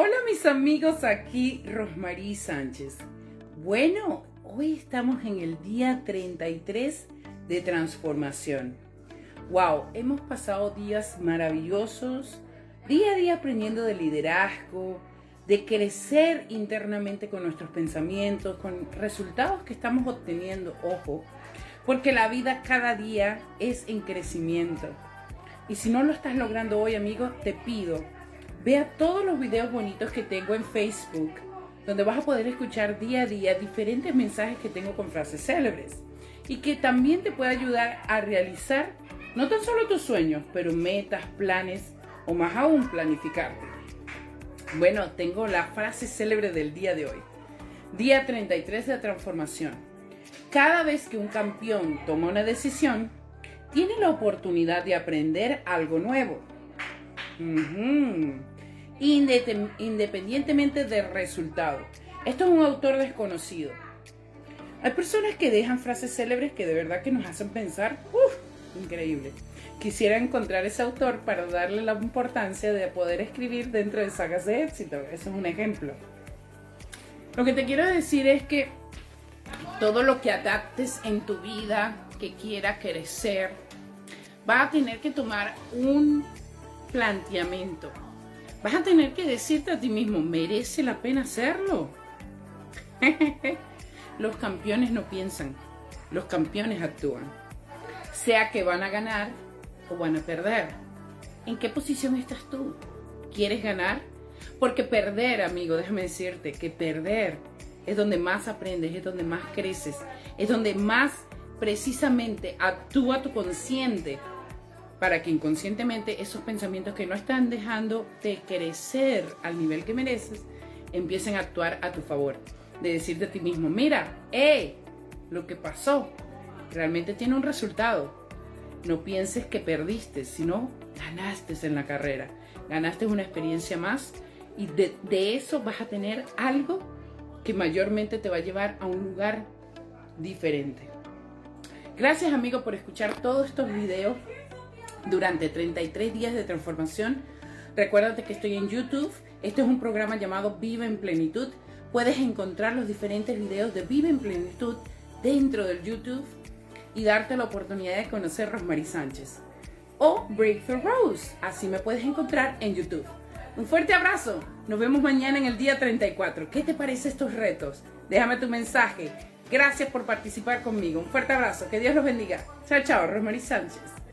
Hola mis amigos, aquí Rosmarie Sánchez. Bueno, hoy estamos en el día 33 de transformación. Wow, hemos pasado días maravillosos, día a día aprendiendo de liderazgo, de crecer internamente con nuestros pensamientos, con resultados que estamos obteniendo, ojo, porque la vida cada día es en crecimiento. Y si no lo estás logrando hoy, amigo, te pido Vea todos los videos bonitos que tengo en Facebook, donde vas a poder escuchar día a día diferentes mensajes que tengo con frases célebres y que también te puede ayudar a realizar no tan solo tus sueños, pero metas, planes o más aún planificarte. Bueno, tengo la frase célebre del día de hoy. Día 33 de transformación. Cada vez que un campeón toma una decisión, tiene la oportunidad de aprender algo nuevo independientemente del resultado. Esto es un autor desconocido. Hay personas que dejan frases célebres que de verdad que nos hacen pensar, ¡Uf! increíble. Quisiera encontrar ese autor para darle la importancia de poder escribir dentro de sagas de éxito. Eso es un ejemplo. Lo que te quiero decir es que todo lo que adaptes en tu vida, que quiera crecer, va a tener que tomar un planteamiento. Vas a tener que decirte a ti mismo, ¿merece la pena hacerlo? los campeones no piensan, los campeones actúan. Sea que van a ganar o van a perder. ¿En qué posición estás tú? ¿Quieres ganar? Porque perder, amigo, déjame decirte que perder es donde más aprendes, es donde más creces, es donde más precisamente actúa tu consciente para que inconscientemente esos pensamientos que no están dejando de crecer al nivel que mereces, empiecen a actuar a tu favor. De decirte a ti mismo, mira, hey, lo que pasó realmente tiene un resultado. No pienses que perdiste, sino ganaste en la carrera. Ganaste una experiencia más y de, de eso vas a tener algo que mayormente te va a llevar a un lugar diferente. Gracias amigo por escuchar todos estos videos durante 33 días de transformación. Recuérdate que estoy en YouTube. Este es un programa llamado Vive en Plenitud. Puedes encontrar los diferentes videos de Vive en Plenitud dentro del YouTube y darte la oportunidad de conocer Rosmarie Sánchez. O Breakthrough Rose. Así me puedes encontrar en YouTube. Un fuerte abrazo. Nos vemos mañana en el día 34. ¿Qué te parece estos retos? Déjame tu mensaje. Gracias por participar conmigo. Un fuerte abrazo. Que Dios los bendiga. Chao, chao. Rosmarie Sánchez.